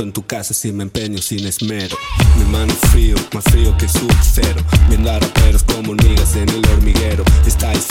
en tu casa sin me empeño, sin esmero. Mi mano frío, más frío que sub cero. Viendo a raperos como hormigas en el hormiguero. Estáis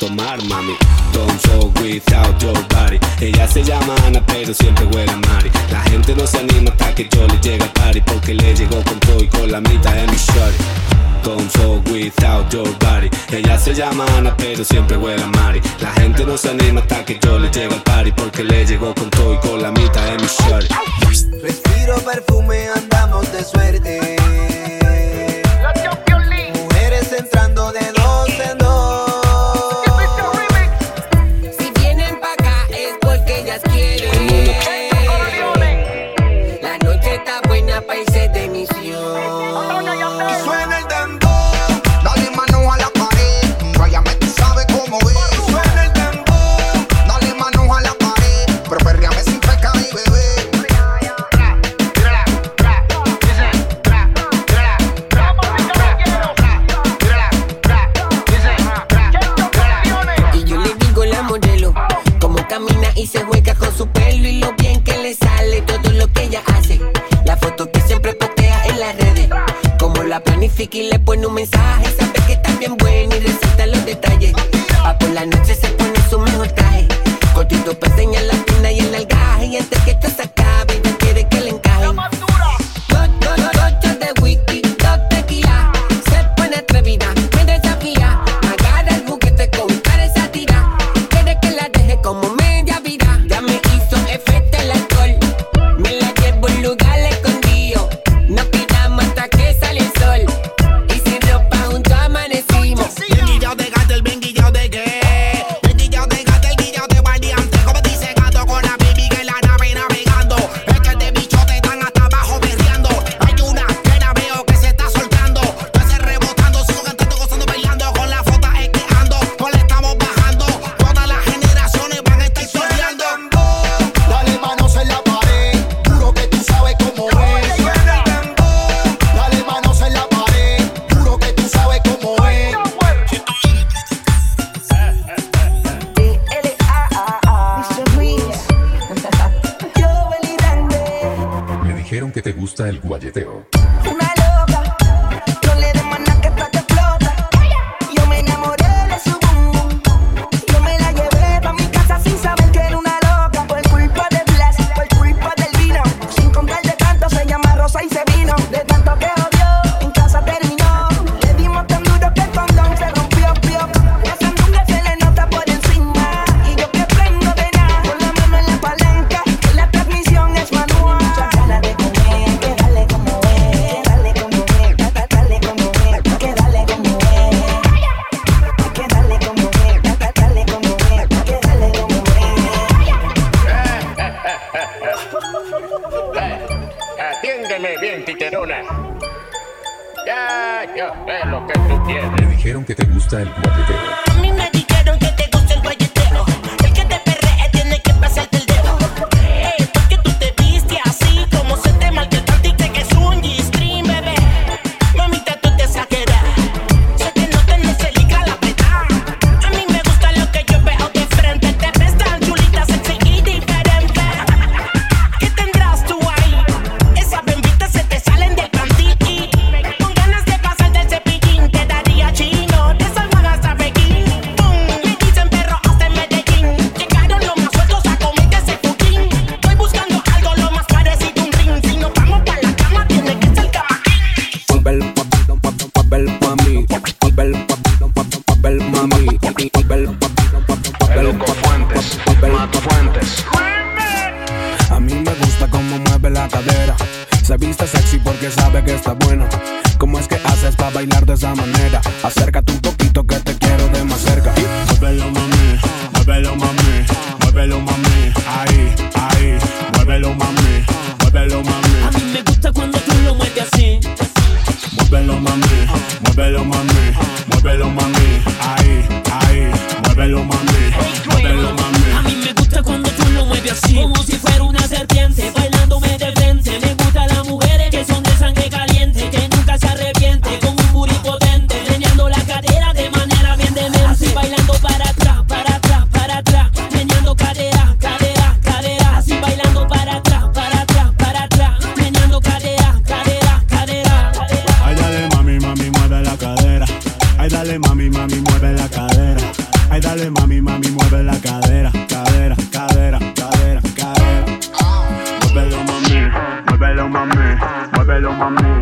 tomar, mami. Don't fuck without your body. Ella se llama Ana, pero siempre huele a Mari. La gente no se anima hasta que yo le llegue al party. Porque le llegó con todo y con la mitad de mi shorty. Don't fuck without your body. Ella se llama Ana, pero siempre huele a Mari. La gente no se anima hasta que yo le llego al party. Porque le llegó con todo y con la mitad de mi shorty. Respiro perfume, andamos de suerte. Mujeres entrando de y le pone un mensaje. Sabe que está bien bueno y resalta los detalles. Va por la noche se pone su mejor traje. Cortito para señalar mami,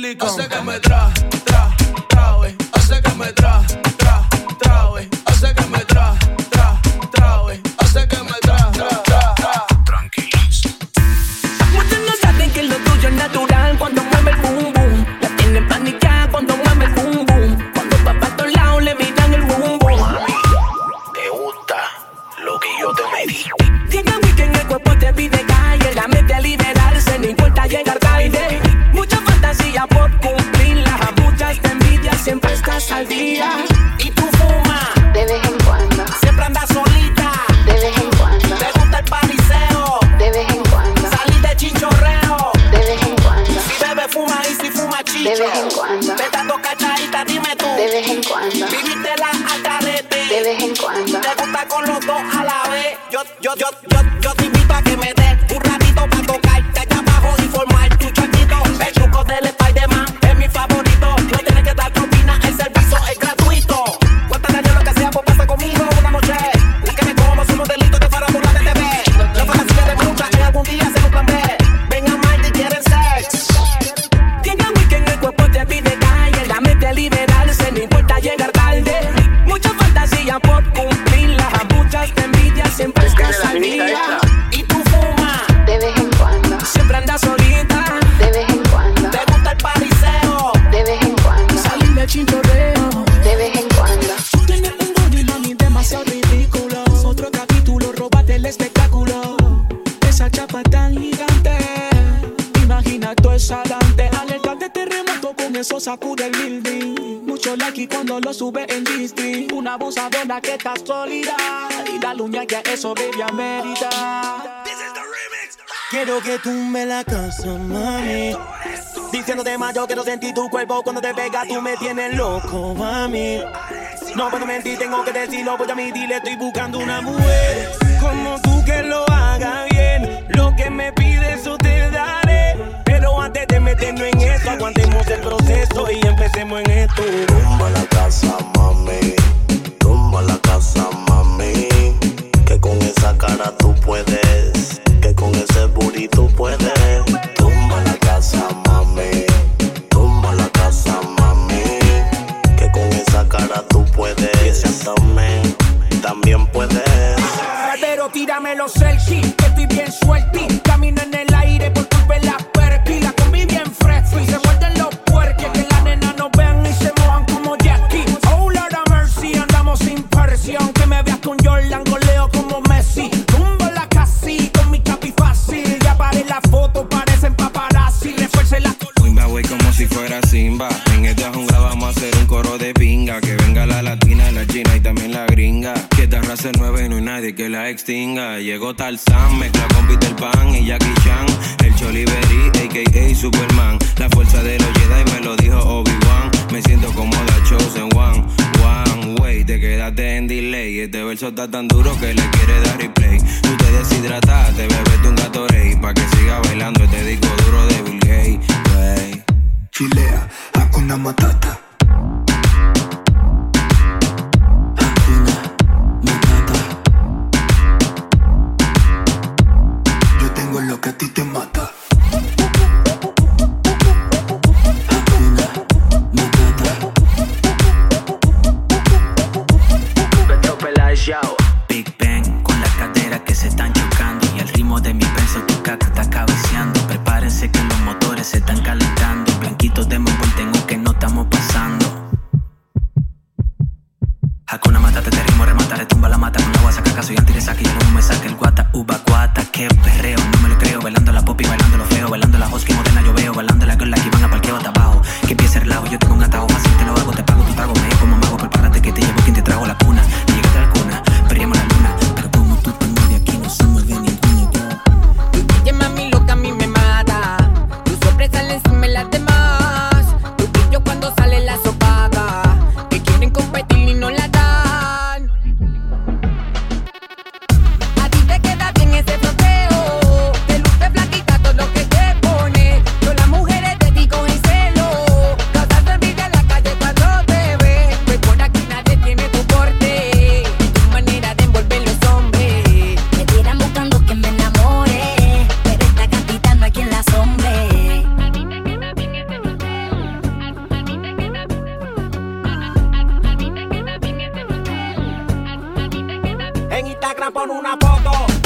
silicón. Hace que me tra, tra, trae. Hace que me tra. que tú me la casa, mami. Diciéndote más, yo quiero sentir tu cuerpo cuando te pega, tú me tienes loco, mami. No puedo mentir, tengo que decirlo, voy a dile estoy buscando una mujer como tú que lo haga bien. Lo que me pides, eso te daré. Pero antes de meternos en esto, aguantemos el proceso y empecemos en esto. Rumbo a la casa. Instagram pon una foto.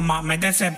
Mueves el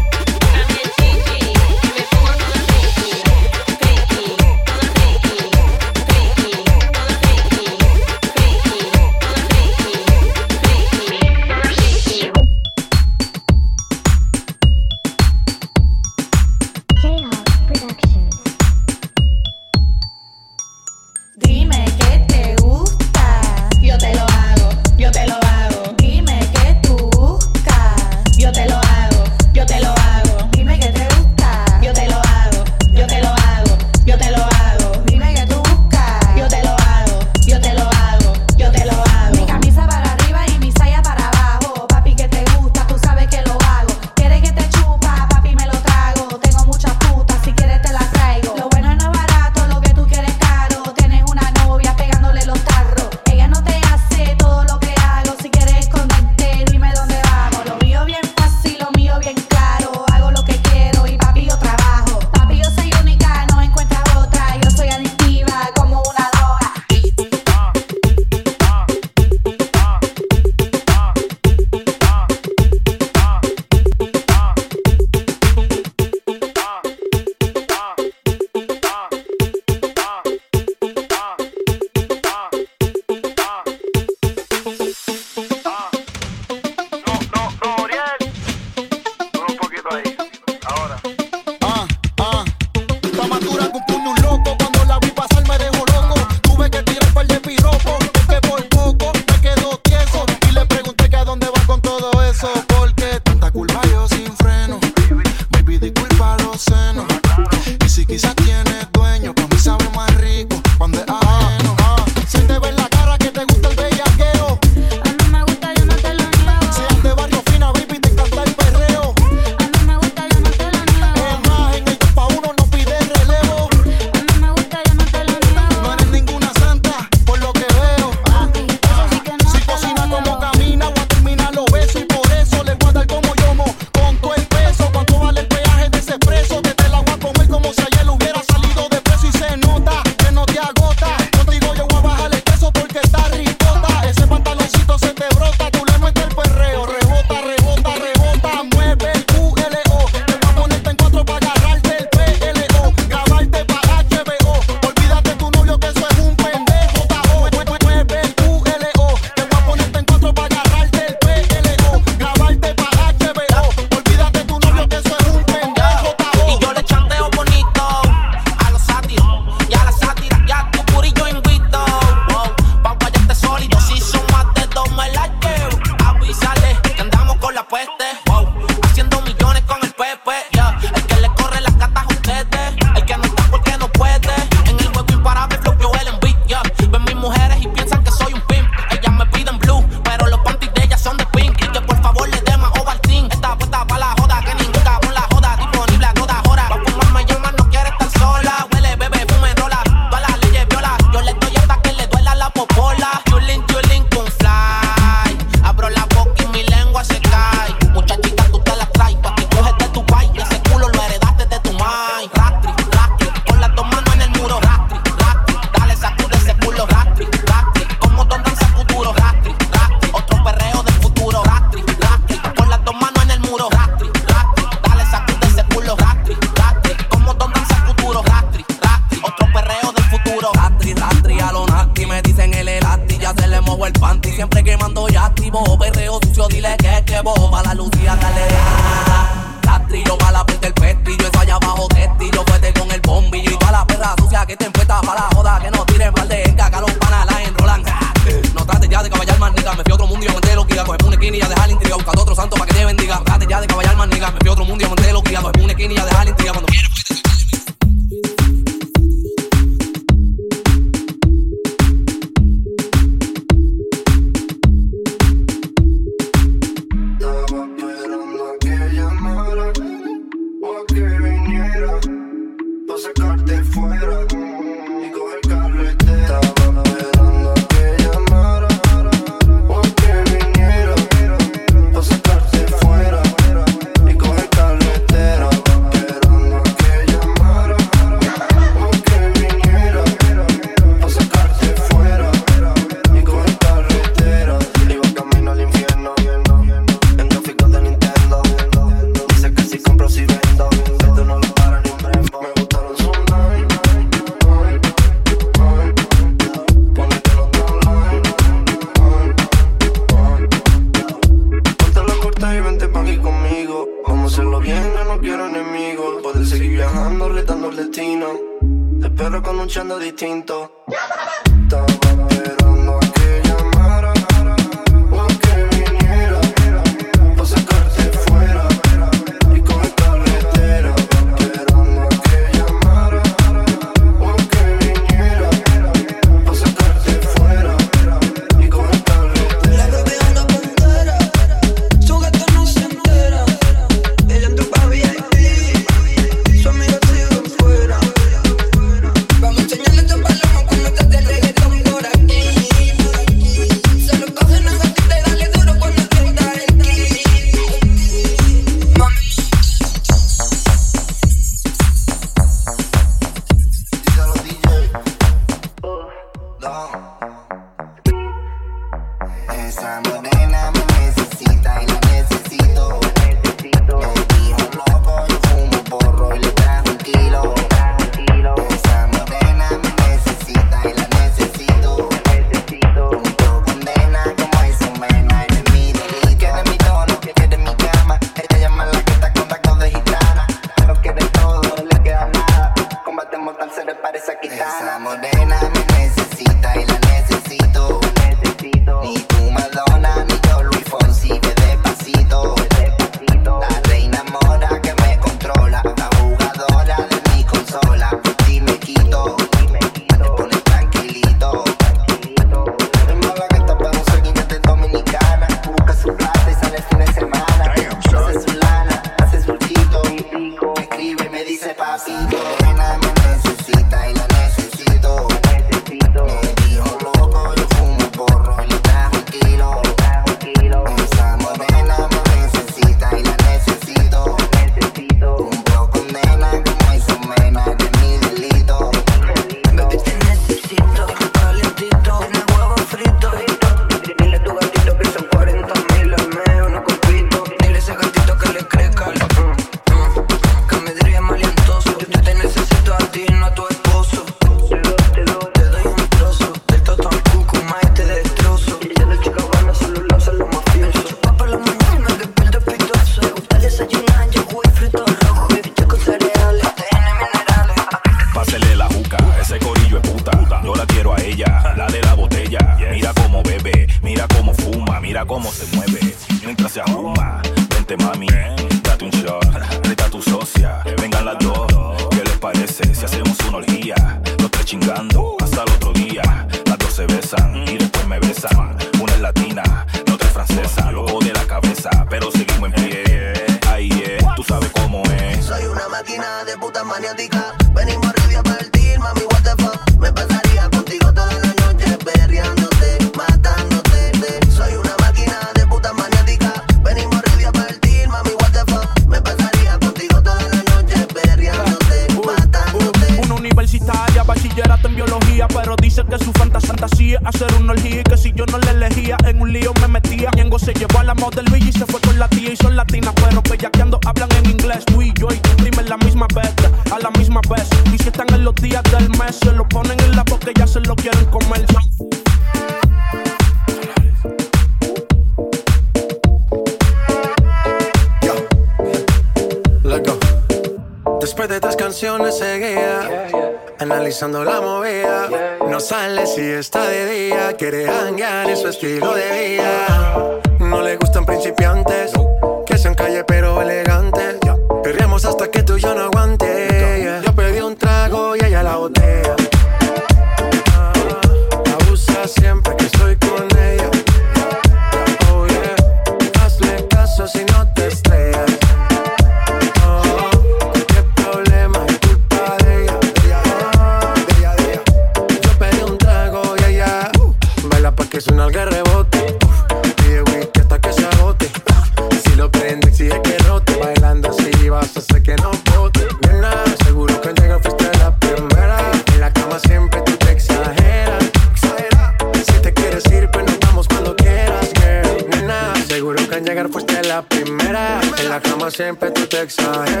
siempre tú te exageras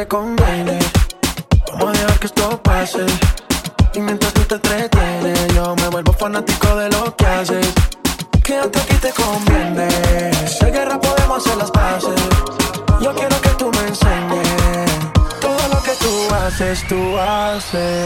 te conviene. Vamos a dejar que esto pase. Y mientras tú te entretienes, yo me vuelvo fanático de lo que haces. Quédate aquí te conviene. Si guerra podemos hacer las paces. Yo quiero que tú me enseñes todo lo que tú haces, tú haces.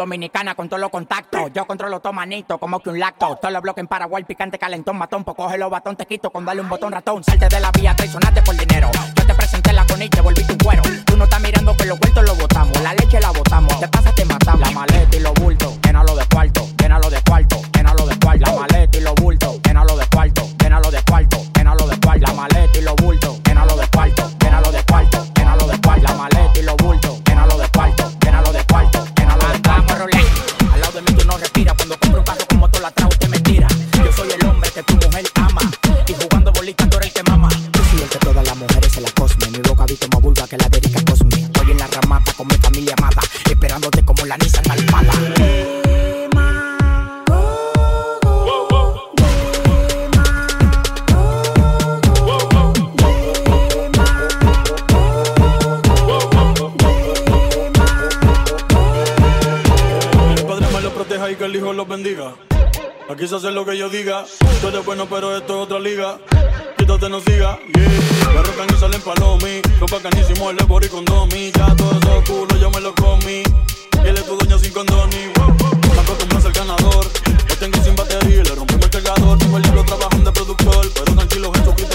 Dominicana con todos los contactos. Yo controlo todo manito, como que un lacto. Todos los bloques en Paraguay, picante, calentón, matón. Pues coge los batón, te quito con darle un botón ratón. Salte de la vía, traicionaste por dinero. Yo te presenté la con y te volviste un cuero. Tú no estás mirando que los vueltos lo botamos. La leche la botamos. Te pasa, te matamos. La maleta y los bultos, llénalo de cuarto, llénalo de cuarto, llénalo de cuarto. La maleta y los bultos, y el los bendiga. Aquí se hace lo que yo diga. Tú eres bueno, pero esto es otra liga. Quítate, no siga. Yeah. Me rocan y salen palomi. Los bacanísimos, el bori con domi. Ya todo eso culo, yo me lo comí. Y él es tu dueño sin condoni. Me acostumbras al ganador. Lo tengo sin batería, le rompimos el cargador. Tengo el libro trabajando de productor. Pero tranquilo, Jesucristo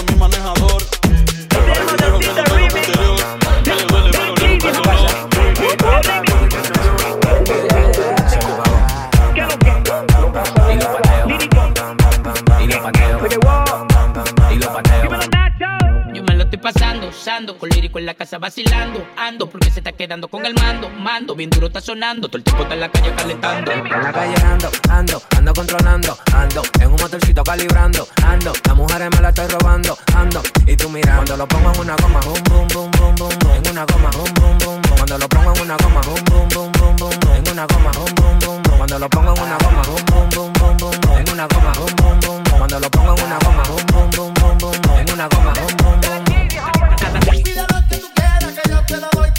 usando, con lírico en la casa vacilando, ando porque se está quedando con el mando, mando, bien duro está sonando, todo el tiempo está en la calle calentando. En la calle ando, ando, ando controlando, ando, en un motorcito calibrando, ando, las mujeres me la estoy robando, ando, y tú mirando, cuando lo pongo en una goma, boom, boom, boom, boom, boom, en una goma, boom, boom, boom, boom, cuando lo pongo en una goma, boom, boom, boom, boom, boom, en una goma, boom, boom, boom, cuando lo pongo en una goma, boom, boom, boom, boom, boom, en una goma, boom, boom, boom, cuando lo pongo en una goma, boom, boom, boom, boom, boom, en una goma, boom, boom, boom. Pide lo que tú quieras, que yo te lo doy,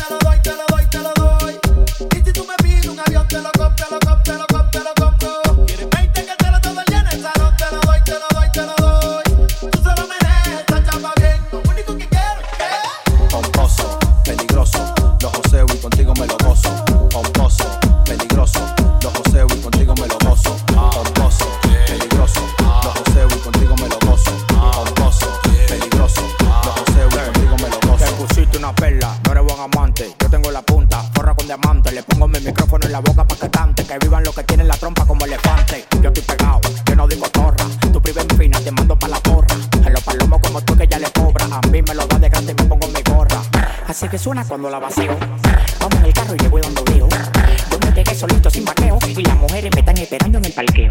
Le pongo mi micrófono en la boca pa' que cante. Que vivan los que tienen la trompa como elefante. Yo estoy pegado, yo no digo torra. Tu priva en fina, te mando pa' la porra. A los palomos como tú que ya le cobra. A mí me lo da de grande y me pongo mi gorra. Así que suena cuando la vacío. Vamos en el carro y le voy dando lío. Yo me solito sin vaqueo. Y las mujeres me están esperando en el parqueo.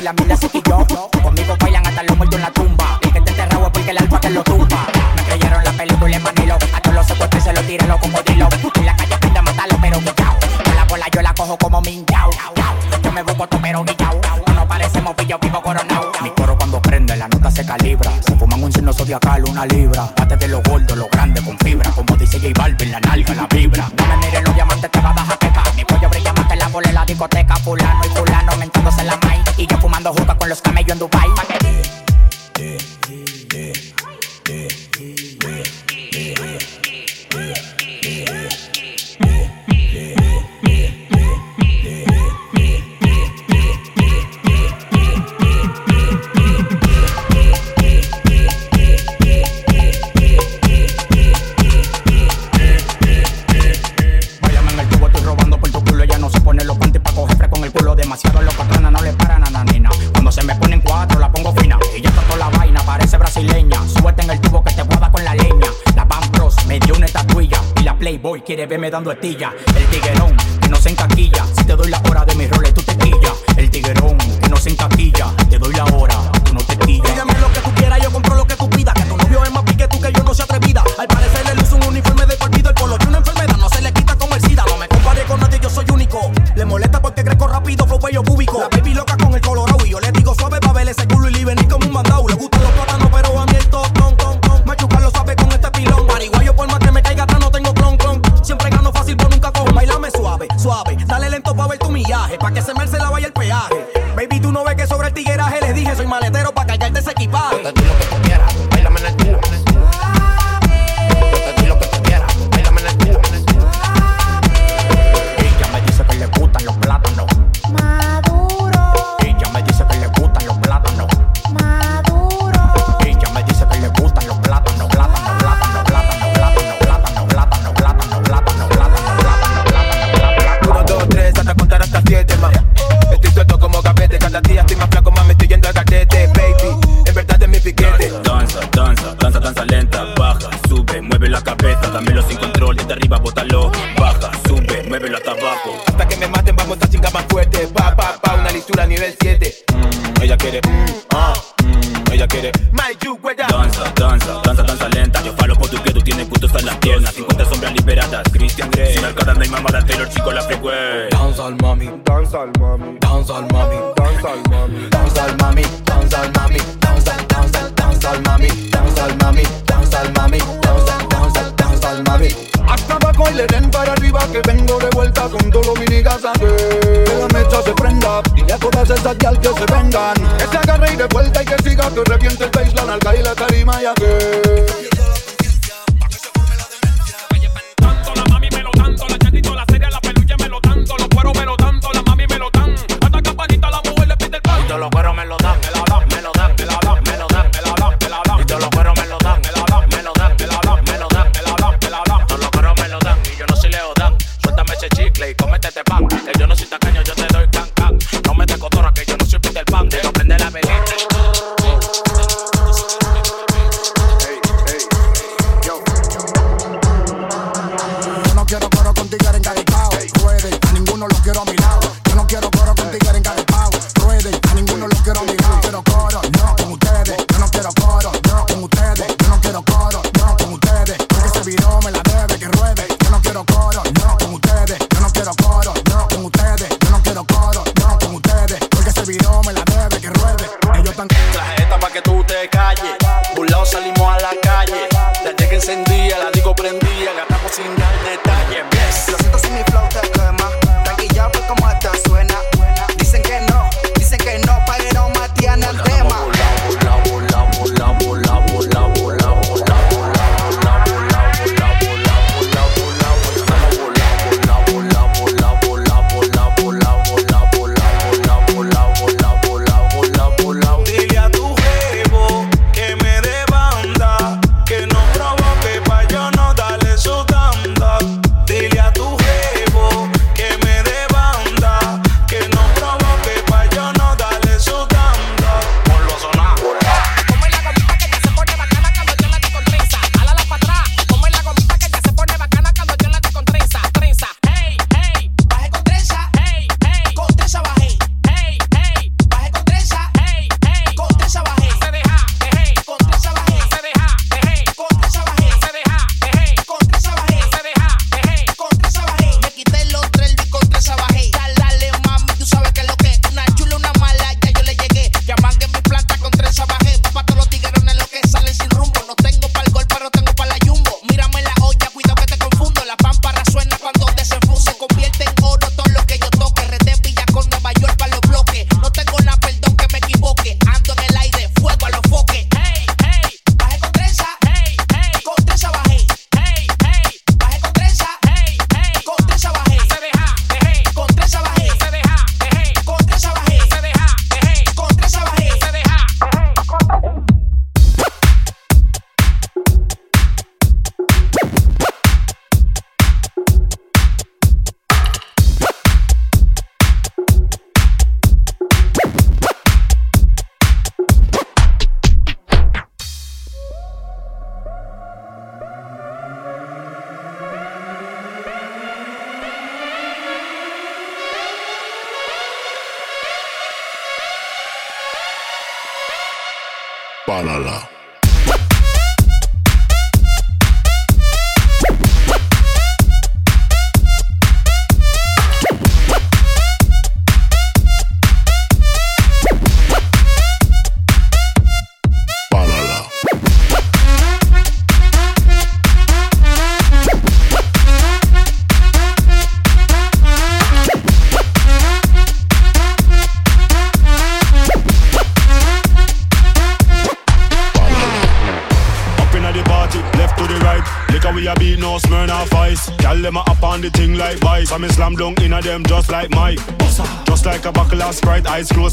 Con la mierda se quilló. Conmigo bailan hasta los muertos en la tumba. Y que te enterrado es porque el alfa te lo tumba. Me creyeron la película en Manilo. A todos los secuestros se los tiré los cocodrilos. En la calle aprende a matarlo, pero guillao. Con la bola yo la cojo como minchao. Yo me busco todo, pero guillao. No parecemos pillo vivo coronao. Mi coro cuando prende, la nota se calibra. Se fuman un signo zodiacal, una libra. Bate de los gordos, los grandes con fibra. Como dice J Balvin, la nalga, la vibra. Con los botella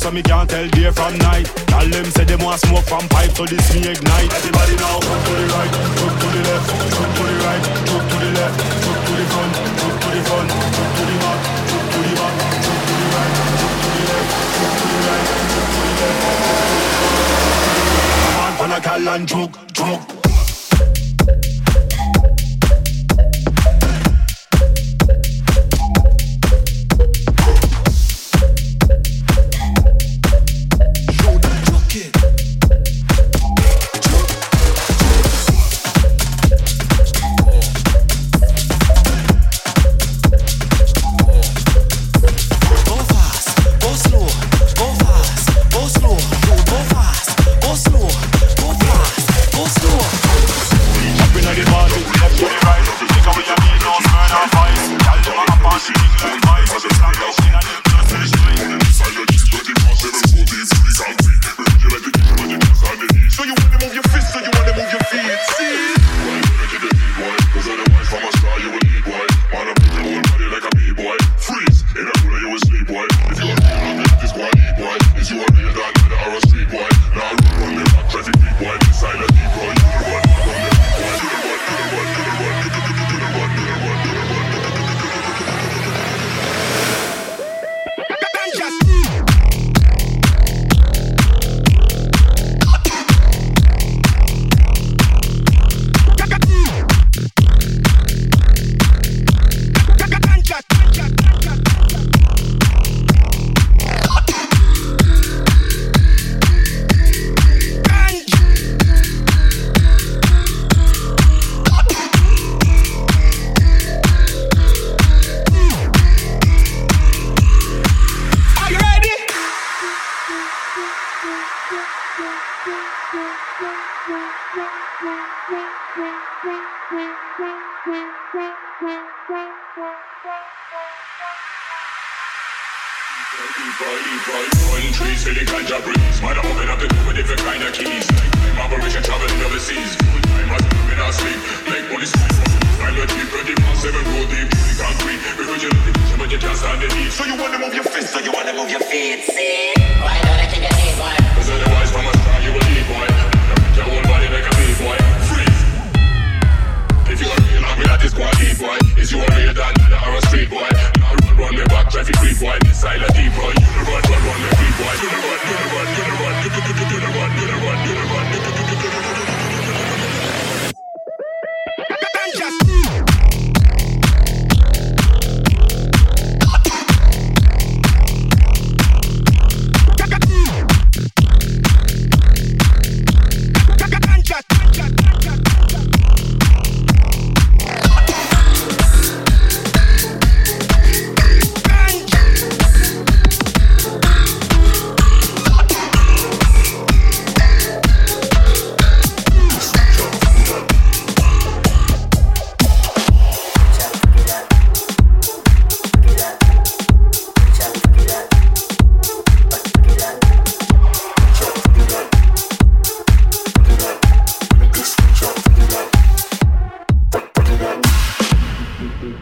so me can't tell day from night. Tell them say them want smoke from pipe, so this me ignite.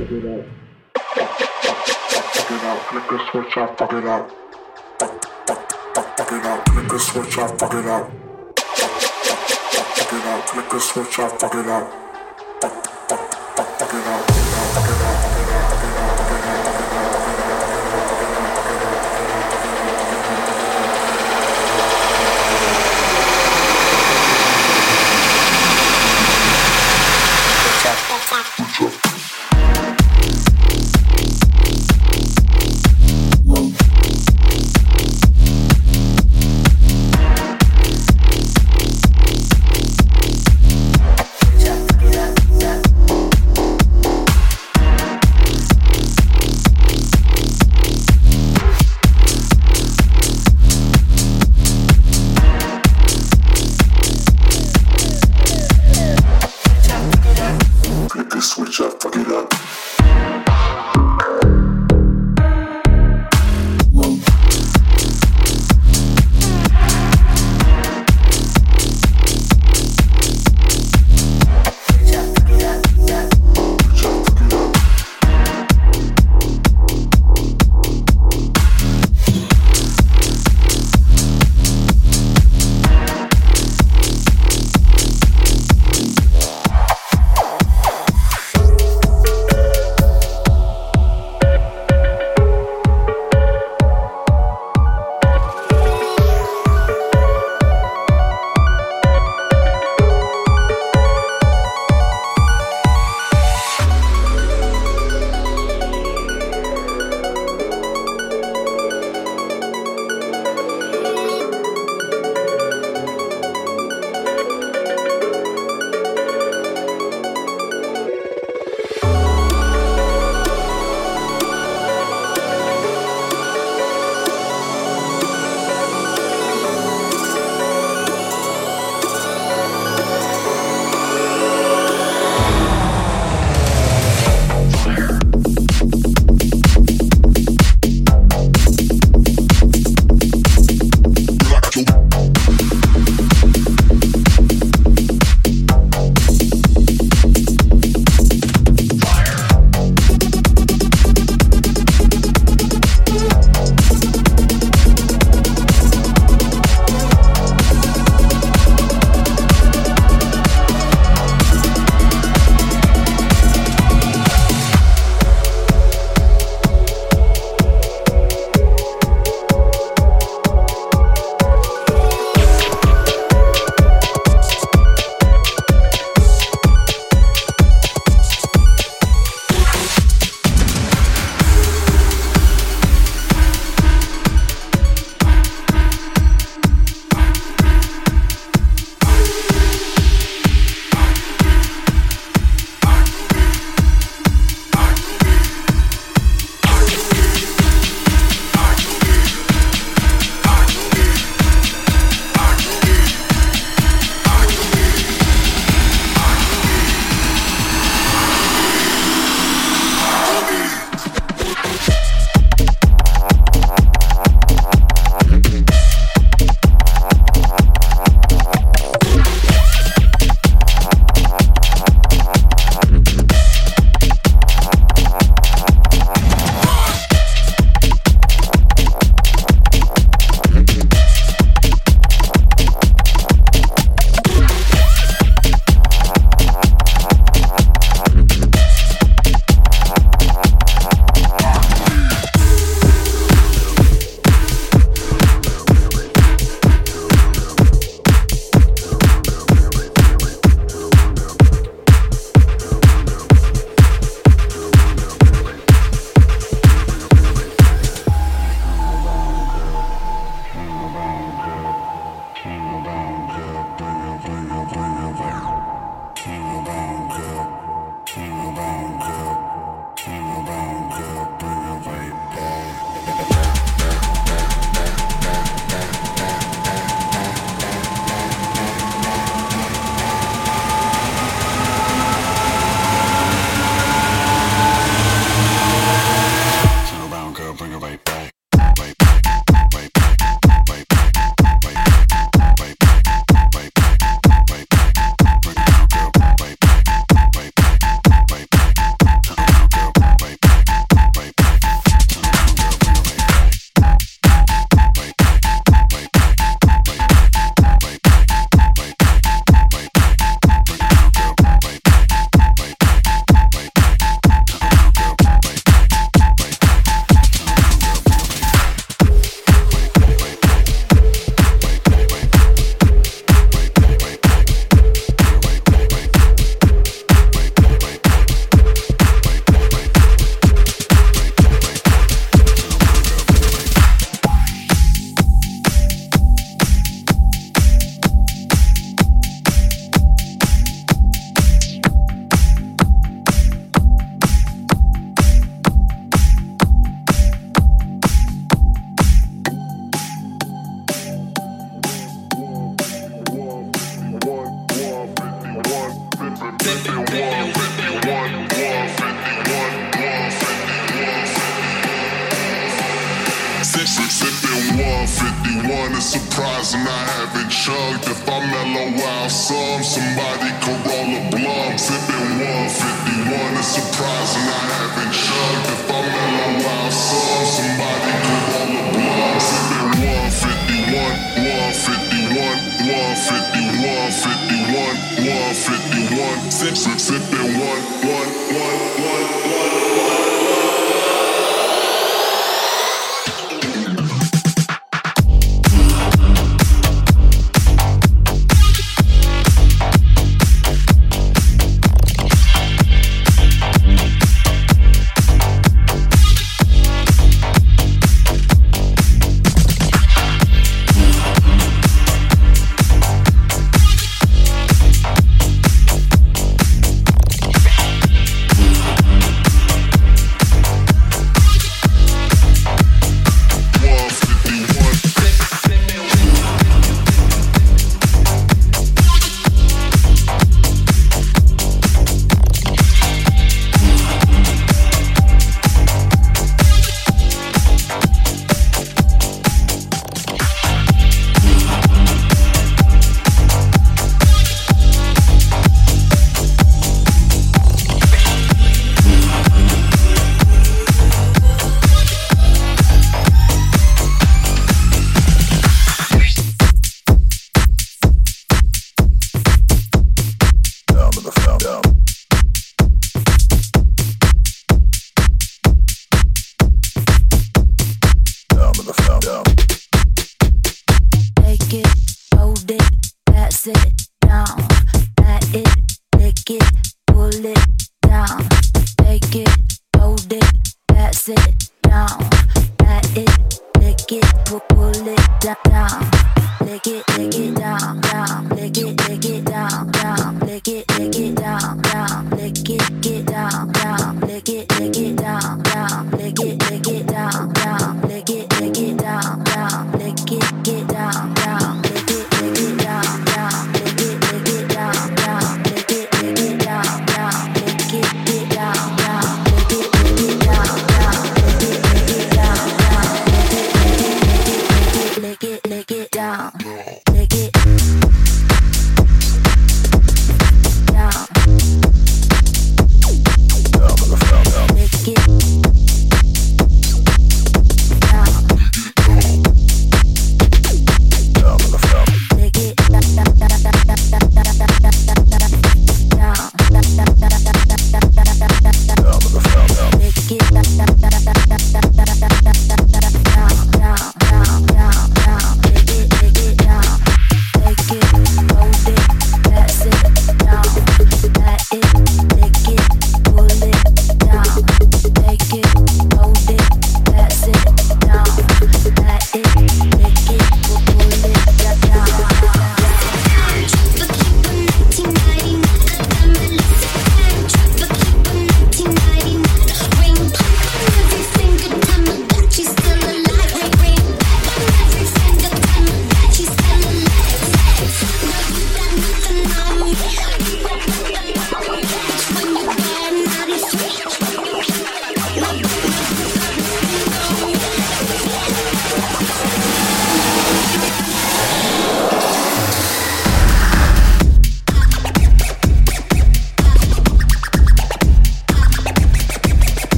fuck it up. Fuck the switch up, fuck it up. Fuck it up, flick the switch up, fuck it up. Fuck it up, flick the switch up, fuck it up. Fuck it up.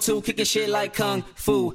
Two, kicking shit like kung fu.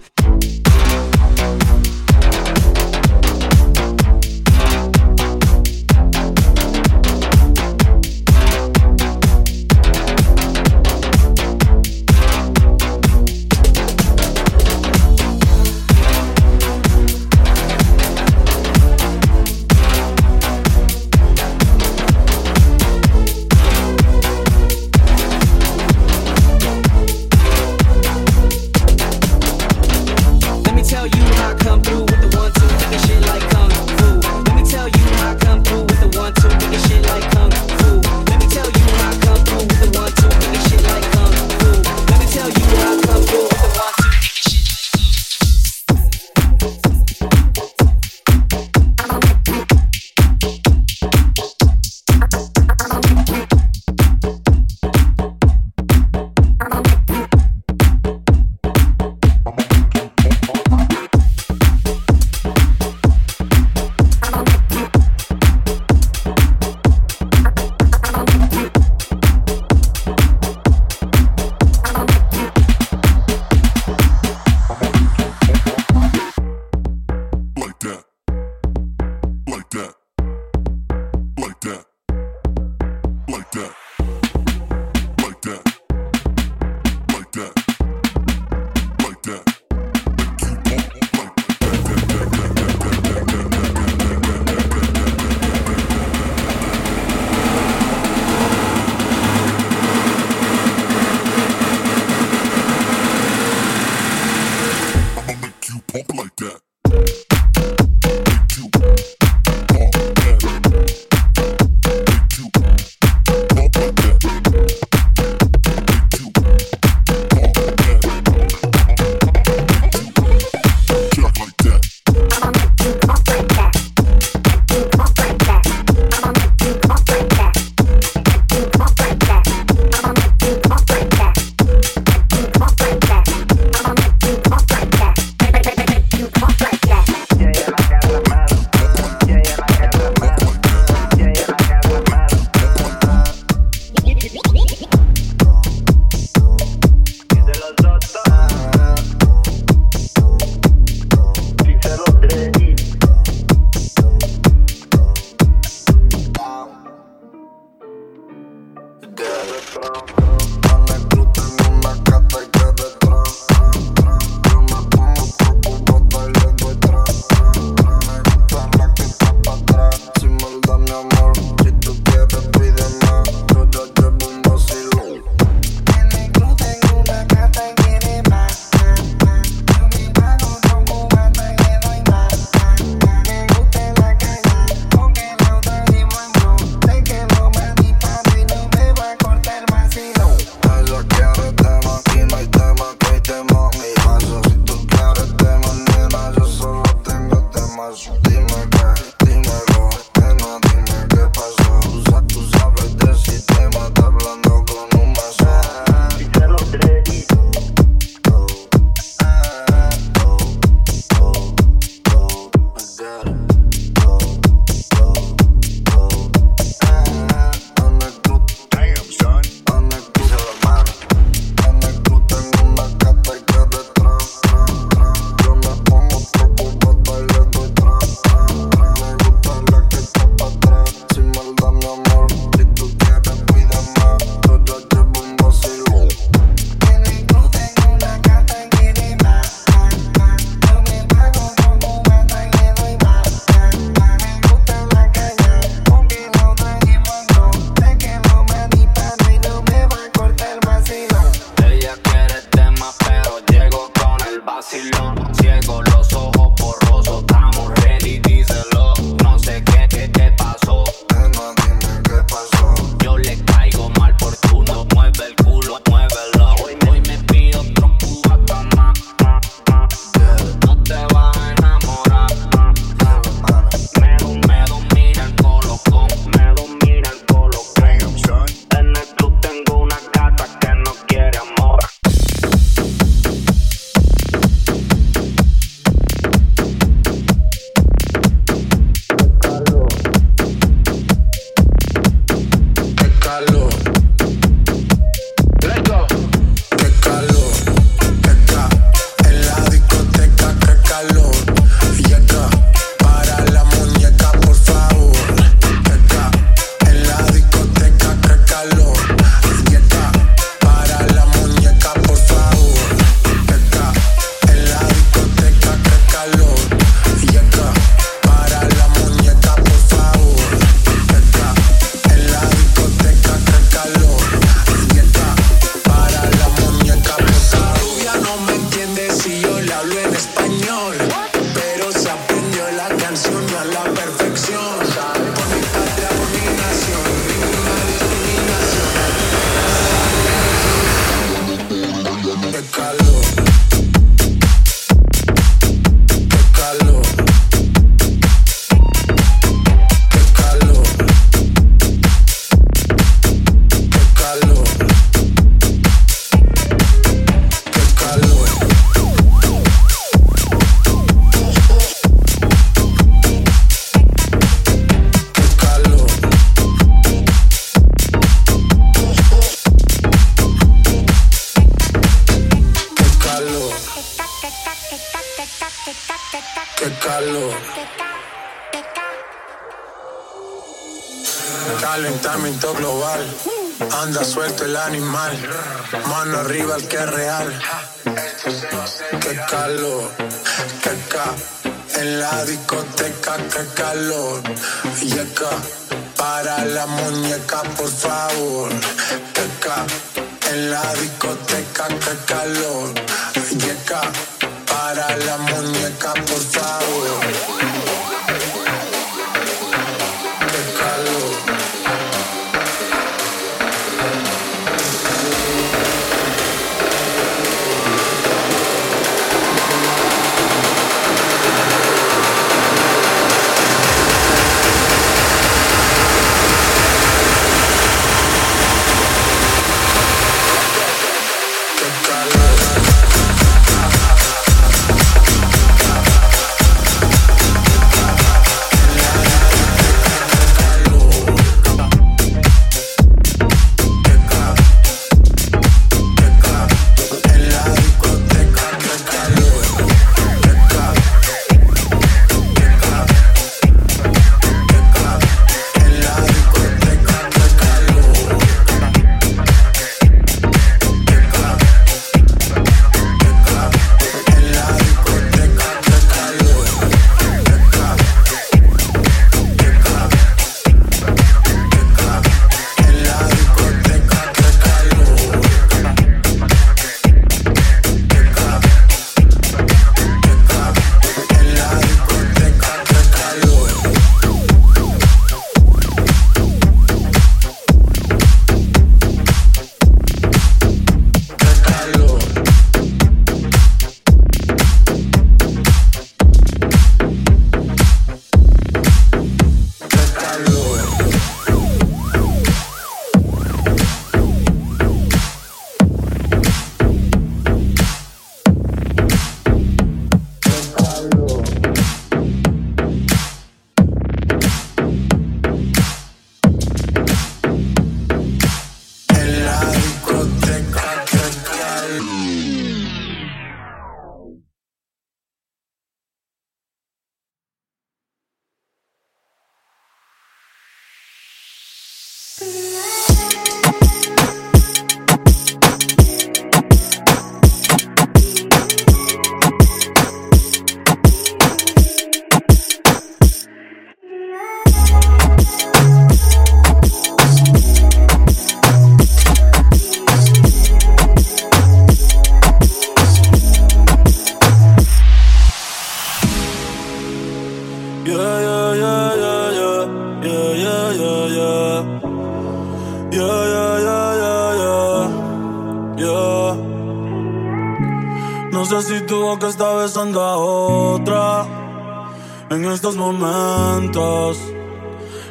Momentos,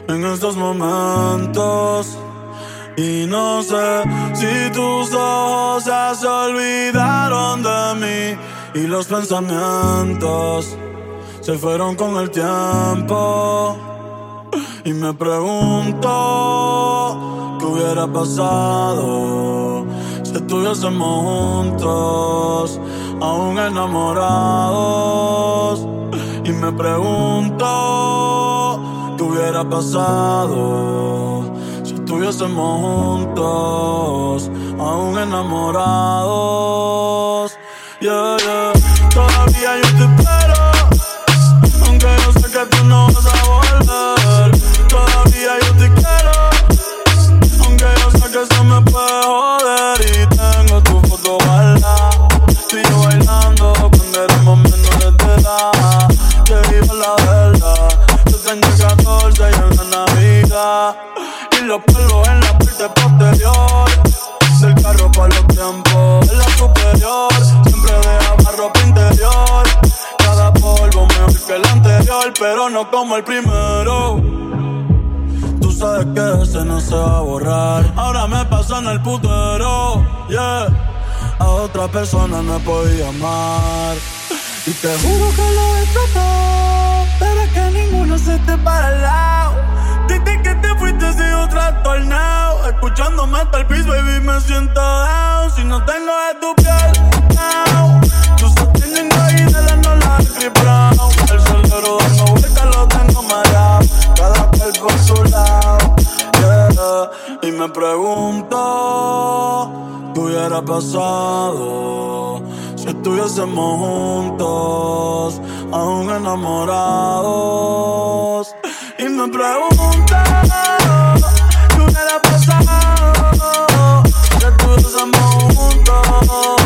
en estos momentos. Y no sé si tus ojos se olvidaron de mí y los pensamientos se fueron con el tiempo. Y me pregunto qué hubiera pasado si estuviésemos juntos, aún enamorados. Y me pregunto qué hubiera pasado si estuviésemos juntos, aún enamorados. Yeah, yeah. Todavía yo te espero. Aunque yo sé que tú no vas a volver Todavía yo te quiero Aunque yo sé que se me puede joder Y tengo tu foto guardada Tú y yo bailando Cuando éramos menores de edad digo la verdad Yo tengo 14 y en la Navidad Y los pelos en la parte posterior Del carro para los tiempos En la superior Siempre dejaba ropa interior cada polvo mejor que el anterior, pero no como el primero. Tú sabes que ese no se va a borrar. Ahora me pasa en el putero, yeah. A otra persona no podía amar. Y te juro que lo he tratado, pero es que ninguno se te para al lado. Desde que te fuiste sigo trastornado. Escuchándome hasta el piso, baby, me siento down. Si no tengo de tu piel, now. Tú sosteniendo ahí de la no la brown. El cerebro dando vueltas lo tengo mareado. Cada cual por su lado. Y me pregunto, ¿qué hubiera pasado si estuviésemos juntos, aún enamorados. Y me pregunto, ¿qué hubiera pasado? Si estuviésemos juntos.